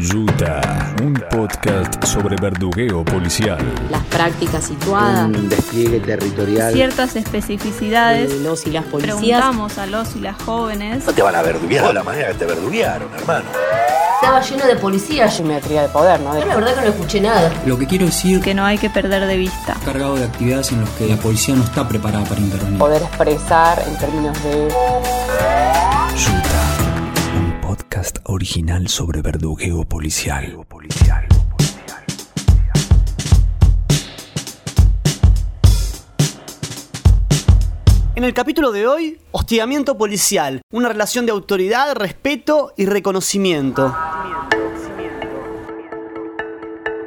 Ruta, un podcast sobre verdugueo policial. Las prácticas situadas. Un despliegue territorial. Ciertas especificidades. De los y las policías. Preguntamos a los y las jóvenes. No te van a verduguear de la manera que te verduguearon, hermano. Estaba lleno de policías. Simetría de poder, ¿no? La verdad que no escuché nada. Lo que quiero decir Que no hay que perder de vista. cargado de actividades en las que la policía no está preparada para intervenir. poder expresar en términos de podcast original sobre verdugueo policial. En el capítulo de hoy, hostigamiento policial, una relación de autoridad, respeto y reconocimiento.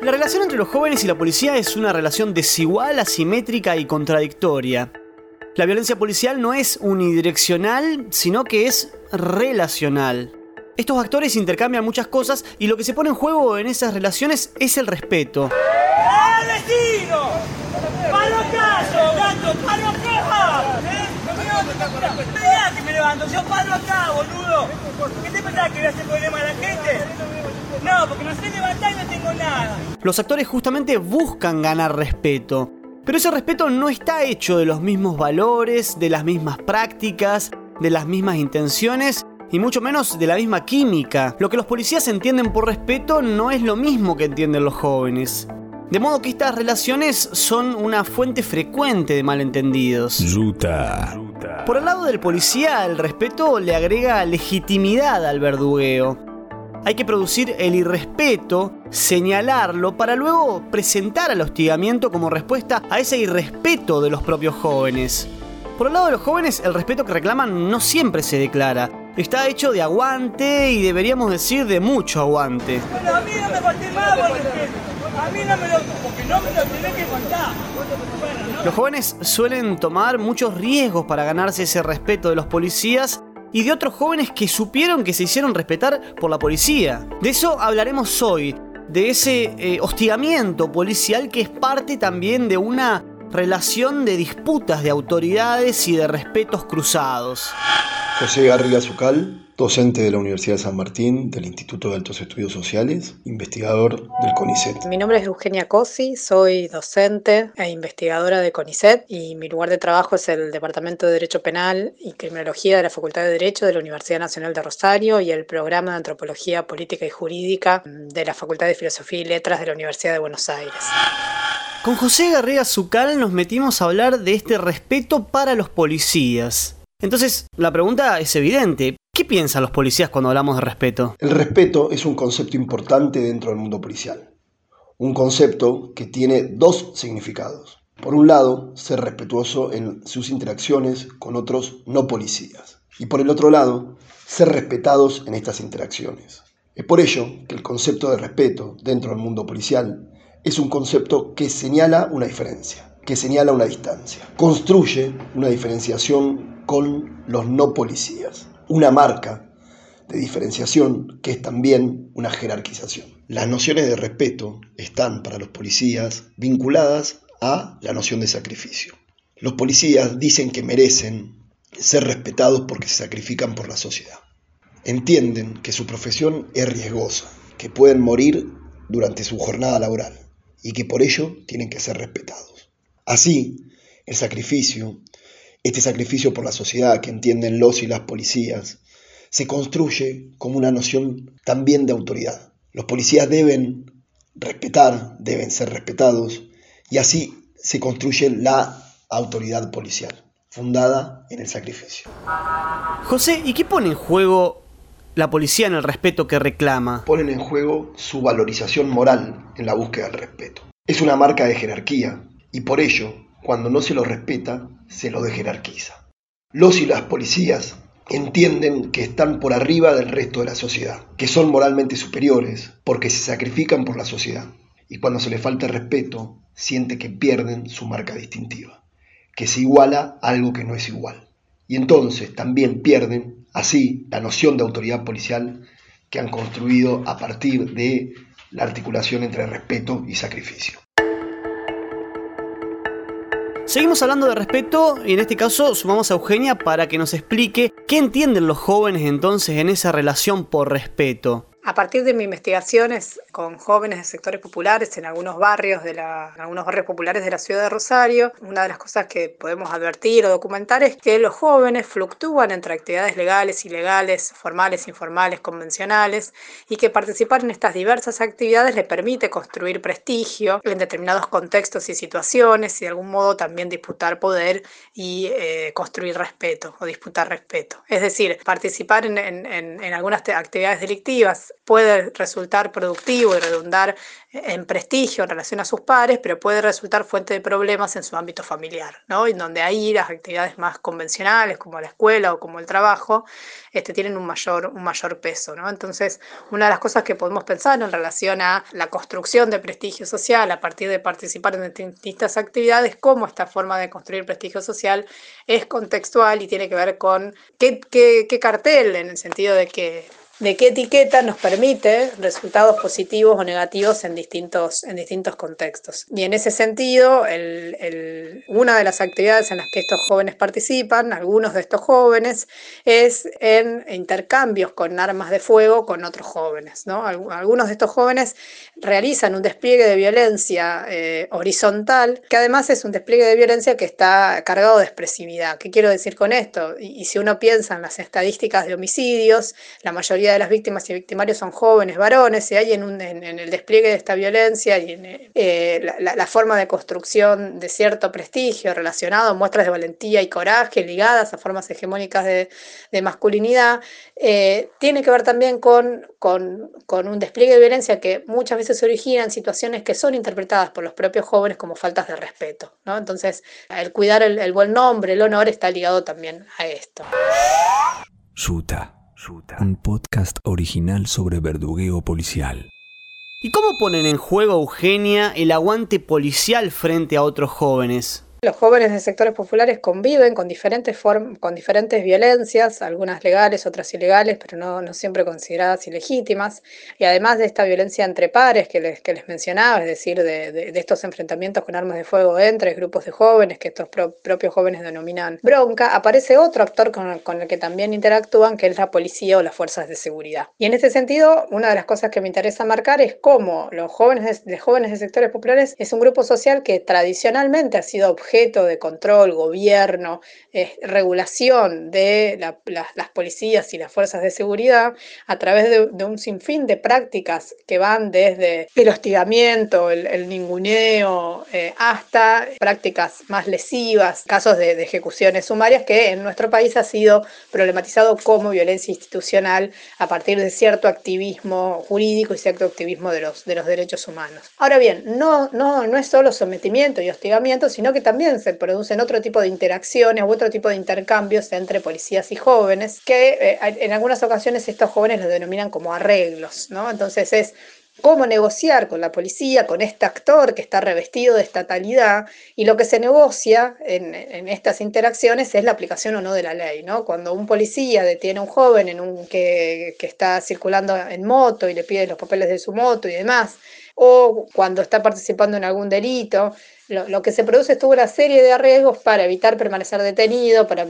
La relación entre los jóvenes y la policía es una relación desigual, asimétrica y contradictoria. La violencia policial no es unidireccional, sino que es relacional. Estos actores intercambian muchas cosas y lo que se pone en juego en esas relaciones es el respeto. ¡Ah, vecino! ¡Palo acá, gato! ¡Palo acá! Mirá que me levanto, yo paro acá, boludo. ¿Qué te pensás que voy a hacer problema a la gente? No, porque no sé levantar y no tengo nada. Los actores justamente buscan ganar respeto. Pero ese respeto no está hecho de los mismos valores, de las mismas prácticas, de las mismas intenciones y mucho menos de la misma química. Lo que los policías entienden por respeto no es lo mismo que entienden los jóvenes. De modo que estas relaciones son una fuente frecuente de malentendidos. Ruta, Por el lado del policía, el respeto le agrega legitimidad al verdugueo. Hay que producir el irrespeto, señalarlo, para luego presentar al hostigamiento como respuesta a ese irrespeto de los propios jóvenes. Por el lado de los jóvenes, el respeto que reclaman no siempre se declara. Está hecho de aguante y deberíamos decir de mucho aguante. Bueno, a mí no me más. A mí no me lo... porque no me lo tenés que contar. Bueno, no. Los jóvenes suelen tomar muchos riesgos para ganarse ese respeto de los policías y de otros jóvenes que supieron que se hicieron respetar por la policía. De eso hablaremos hoy, de ese eh, hostigamiento policial que es parte también de una relación de disputas de autoridades y de respetos cruzados. José Garriga Zucal, docente de la Universidad de San Martín, del Instituto de Altos Estudios Sociales, investigador del CONICET. Mi nombre es Eugenia Cosi, soy docente e investigadora de CONICET y mi lugar de trabajo es el Departamento de Derecho Penal y Criminología de la Facultad de Derecho de la Universidad Nacional de Rosario y el programa de Antropología Política y Jurídica de la Facultad de Filosofía y Letras de la Universidad de Buenos Aires. Con José Garriga Zucal nos metimos a hablar de este respeto para los policías. Entonces, la pregunta es evidente. ¿Qué piensan los policías cuando hablamos de respeto? El respeto es un concepto importante dentro del mundo policial. Un concepto que tiene dos significados. Por un lado, ser respetuoso en sus interacciones con otros no policías. Y por el otro lado, ser respetados en estas interacciones. Es por ello que el concepto de respeto dentro del mundo policial es un concepto que señala una diferencia, que señala una distancia. Construye una diferenciación con los no policías. Una marca de diferenciación que es también una jerarquización. Las nociones de respeto están para los policías vinculadas a la noción de sacrificio. Los policías dicen que merecen ser respetados porque se sacrifican por la sociedad. Entienden que su profesión es riesgosa, que pueden morir durante su jornada laboral y que por ello tienen que ser respetados. Así, el sacrificio, este sacrificio por la sociedad que entienden los y las policías, se construye como una noción también de autoridad. Los policías deben respetar, deben ser respetados, y así se construye la autoridad policial, fundada en el sacrificio. José, ¿y qué pone en juego la policía en el respeto que reclama? Ponen en juego su valorización moral en la búsqueda del respeto. Es una marca de jerarquía, y por ello, cuando no se lo respeta, se lo dejerarquiza. Los y las policías entienden que están por arriba del resto de la sociedad, que son moralmente superiores porque se sacrifican por la sociedad. Y cuando se les falta respeto, siente que pierden su marca distintiva, que se iguala algo que no es igual. Y entonces también pierden, así, la noción de autoridad policial que han construido a partir de la articulación entre respeto y sacrificio. Seguimos hablando de respeto y en este caso sumamos a Eugenia para que nos explique qué entienden los jóvenes entonces en esa relación por respeto. A partir de mis investigaciones con jóvenes de sectores populares en algunos barrios de la, en algunos barrios populares de la ciudad de Rosario, una de las cosas que podemos advertir o documentar es que los jóvenes fluctúan entre actividades legales, ilegales, formales, informales, convencionales, y que participar en estas diversas actividades le permite construir prestigio en determinados contextos y situaciones y de algún modo también disputar poder y eh, construir respeto o disputar respeto. Es decir, participar en, en, en algunas actividades delictivas puede resultar productivo y redundar en prestigio en relación a sus pares, pero puede resultar fuente de problemas en su ámbito familiar, ¿no? En donde ahí las actividades más convencionales, como la escuela o como el trabajo, este, tienen un mayor, un mayor peso, ¿no? Entonces, una de las cosas que podemos pensar en relación a la construcción de prestigio social a partir de participar en distintas actividades, cómo esta forma de construir prestigio social es contextual y tiene que ver con qué, cartel, en el sentido de que de qué etiqueta nos permite resultados positivos o negativos en distintos, en distintos contextos. Y en ese sentido, una de las actividades en las que estos jóvenes participan, algunos de estos jóvenes, es en intercambios con armas de fuego con otros jóvenes. ¿no? Algunos de estos jóvenes realizan un despliegue de violencia eh, horizontal, que además es un despliegue de violencia que está cargado de expresividad. ¿Qué quiero decir con esto? Y, y si uno piensa en las estadísticas de homicidios, la mayoría de las víctimas y victimarios son jóvenes, varones, y hay en, un, en, en el despliegue de esta violencia y en eh, la, la, forma de construcción de cierto prestigio relacionado muestras de valentía y coraje ligadas a formas hegemónicas de, de masculinidad, eh, tiene que ver también con, con, con, un despliegue de violencia que muchas veces se origina en situaciones que son interpretadas por los propios jóvenes como faltas de respeto. ¿no? Entonces, el cuidar el, el buen nombre, el honor, está ligado también a esto. Suta un podcast original sobre verdugueo policial. ¿Y cómo ponen en juego, Eugenia, el aguante policial frente a otros jóvenes? Los jóvenes de sectores populares conviven con diferentes, con diferentes violencias, algunas legales, otras ilegales, pero no, no, siempre consideradas ilegítimas. Y además de esta violencia entre pares que les, que les mencionaba, es decir, de, de, de, estos enfrentamientos con armas de fuego entre grupos de jóvenes, que estos pro, propios jóvenes denominan bronca, aparece otro actor con, con el que también interactúan, que es la policía o las fuerzas de seguridad. Y en este sentido, una de las cosas que me interesa marcar es cómo los jóvenes de, de jóvenes de sectores populares es un grupo social que tradicionalmente ha sido objeto de control, gobierno, eh, regulación de la, la, las policías y las fuerzas de seguridad a través de, de, un sinfín de prácticas que van desde el hostigamiento, el, el ninguneo, eh, hasta prácticas más lesivas, casos de, de, ejecuciones sumarias que en nuestro país ha sido problematizado como violencia institucional a partir de cierto activismo jurídico y cierto activismo de los, de los derechos humanos. Ahora bien, no, no, no es solo sometimiento y hostigamiento, sino que también también se producen otro tipo de interacciones u otro tipo de intercambios entre policías y jóvenes, que eh, en algunas ocasiones estos jóvenes los denominan como arreglos, ¿no? Entonces es cómo negociar con la policía, con este actor que está revestido de estatalidad, y lo que se negocia en, estas interacciones es la aplicación o no de la ley. ¿no? Cuando un policía detiene a un joven en un, que, que está circulando en moto y le pide los papeles de su moto y demás, o cuando está participando en algún delito, lo, que se produce es toda una serie de arreglos para evitar permanecer detenido, para,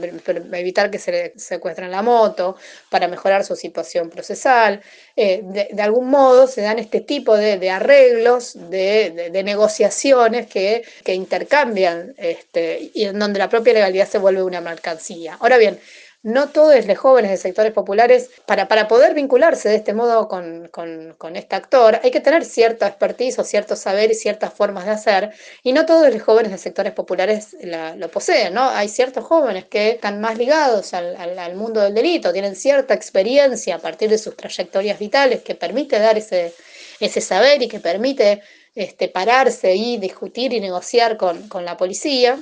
evitar que se le secuestren la moto, para mejorar su situación procesal. Eh, de, algún modo se dan este tipo de, arreglos, de, de, negociaciones que, que intercambian este, y en donde la propia legalidad se vuelve una mercancía. Ahora bien, no todos los jóvenes de sectores populares, para, para poder vincularse de este modo con, con, este actor, hay que tener cierta expertise o cierto saber y ciertas formas de hacer, y no todos los jóvenes de sectores populares la, lo poseen, ¿no? Hay ciertos jóvenes que están más ligados al, al, al, mundo del delito, tienen cierta experiencia a partir de sus trayectorias vitales que permite dar ese, ese saber y que permite este, pararse y discutir y negociar con, con la policía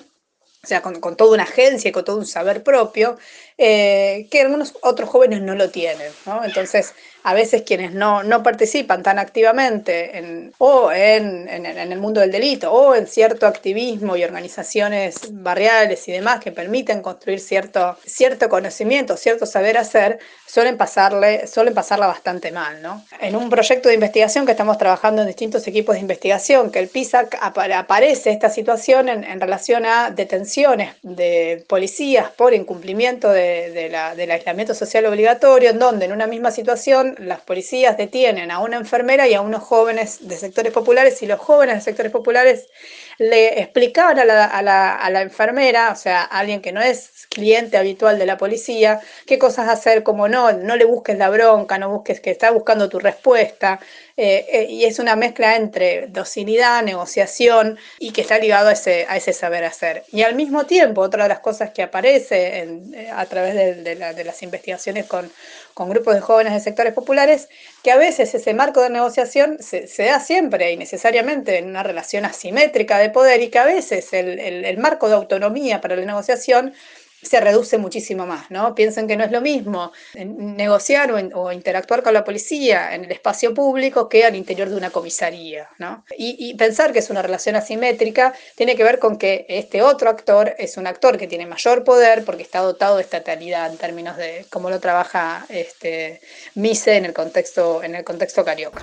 o sea, con, con, toda una agencia y con todo un saber propio, eh, que algunos otros jóvenes no lo tienen. ¿no? Entonces, a veces quienes no, no participan tan activamente en, o en, en, en, el mundo del delito o en cierto activismo y organizaciones barriales y demás que permiten construir cierto, cierto conocimiento, cierto saber hacer, suelen, pasarle, suelen pasarla bastante mal. ¿no? En un proyecto de investigación que estamos trabajando en distintos equipos de investigación, que el PISAC ap aparece esta situación en, en relación a detenciones de policías por incumplimiento de del aislamiento social obligatorio, en donde en una misma situación las policías detienen a una enfermera y a unos jóvenes de sectores populares y los jóvenes de sectores populares le explicaban a la, a, la, a la, enfermera, o sea, alguien que no es cliente habitual de la policía, qué cosas hacer, cómo no, no le busques la bronca, no busques que está buscando tu respuesta. Eh, eh, y es una mezcla entre docilidad, negociación y que está ligado a ese, a ese saber hacer. Y al mismo tiempo, otra de las cosas que aparece eh, a través de, de, la, de las investigaciones con, con grupos de jóvenes de sectores populares, que a veces ese marco de negociación se, da siempre y necesariamente en una relación asimétrica de poder y que a veces el, el marco de autonomía para la negociación se reduce muchísimo más, ¿no? Piensen que no es lo mismo negociar o, interactuar con la policía en el espacio público que al interior de una comisaría, ¿no? Y, y, pensar que es una relación asimétrica tiene que ver con que este otro actor es un actor que tiene mayor poder porque está dotado de estatalidad en términos de cómo lo trabaja este, Mise en el contexto, en el contexto carioca.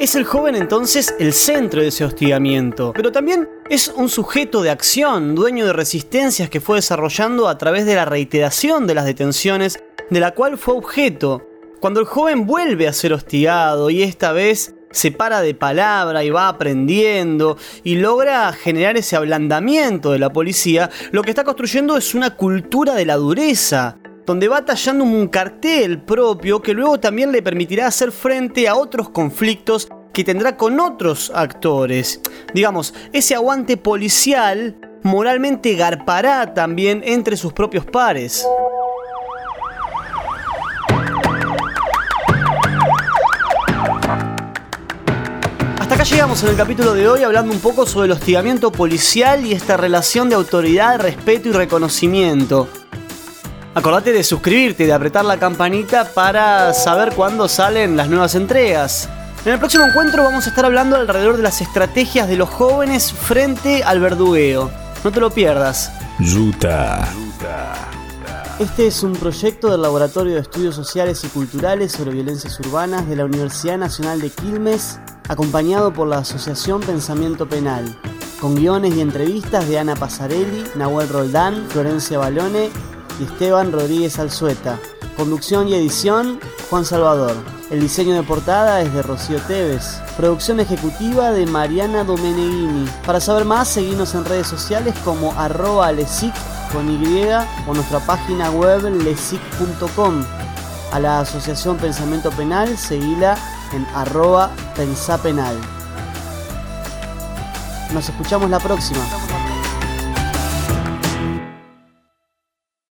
Es el joven entonces el centro de ese hostigamiento, pero también es un sujeto de acción, dueño de resistencias que fue desarrollando a través de la reiteración de las detenciones de la cual fue objeto. Cuando el joven vuelve a ser hostigado y esta vez se para de palabra y va aprendiendo y logra generar ese ablandamiento de la policía, lo que está construyendo es una cultura de la dureza, donde va tallando un cartel propio que luego también le permitirá hacer frente a otros conflictos que tendrá con otros actores. Digamos, ese aguante policial moralmente garpará también entre sus propios pares. Hasta acá llegamos en el capítulo de hoy hablando un poco sobre el hostigamiento policial y esta relación de autoridad, respeto y reconocimiento. Acordate de suscribirte y de apretar la campanita para saber cuándo salen las nuevas entregas. En el próximo encuentro vamos a estar hablando alrededor de las estrategias de los jóvenes frente al verdugueo. No te lo pierdas. Yuta. Este es un proyecto del Laboratorio de Estudios Sociales y Culturales sobre Violencias Urbanas de la Universidad Nacional de Quilmes, acompañado por la Asociación Pensamiento Penal, con guiones y entrevistas de Ana Pasarelli, Nahuel Roldán, Florencia Balone Esteban Rodríguez Alzueta. Conducción y edición, Juan Salvador. El diseño de portada es de Rocío Tevez. Producción ejecutiva de Mariana Domeneghini. Para saber más, seguimos en redes sociales como arroba lesic con Y o nuestra página web lesic.com. A la Asociación Pensamiento Penal, seguila en arroba pensapenal. Nos escuchamos la próxima.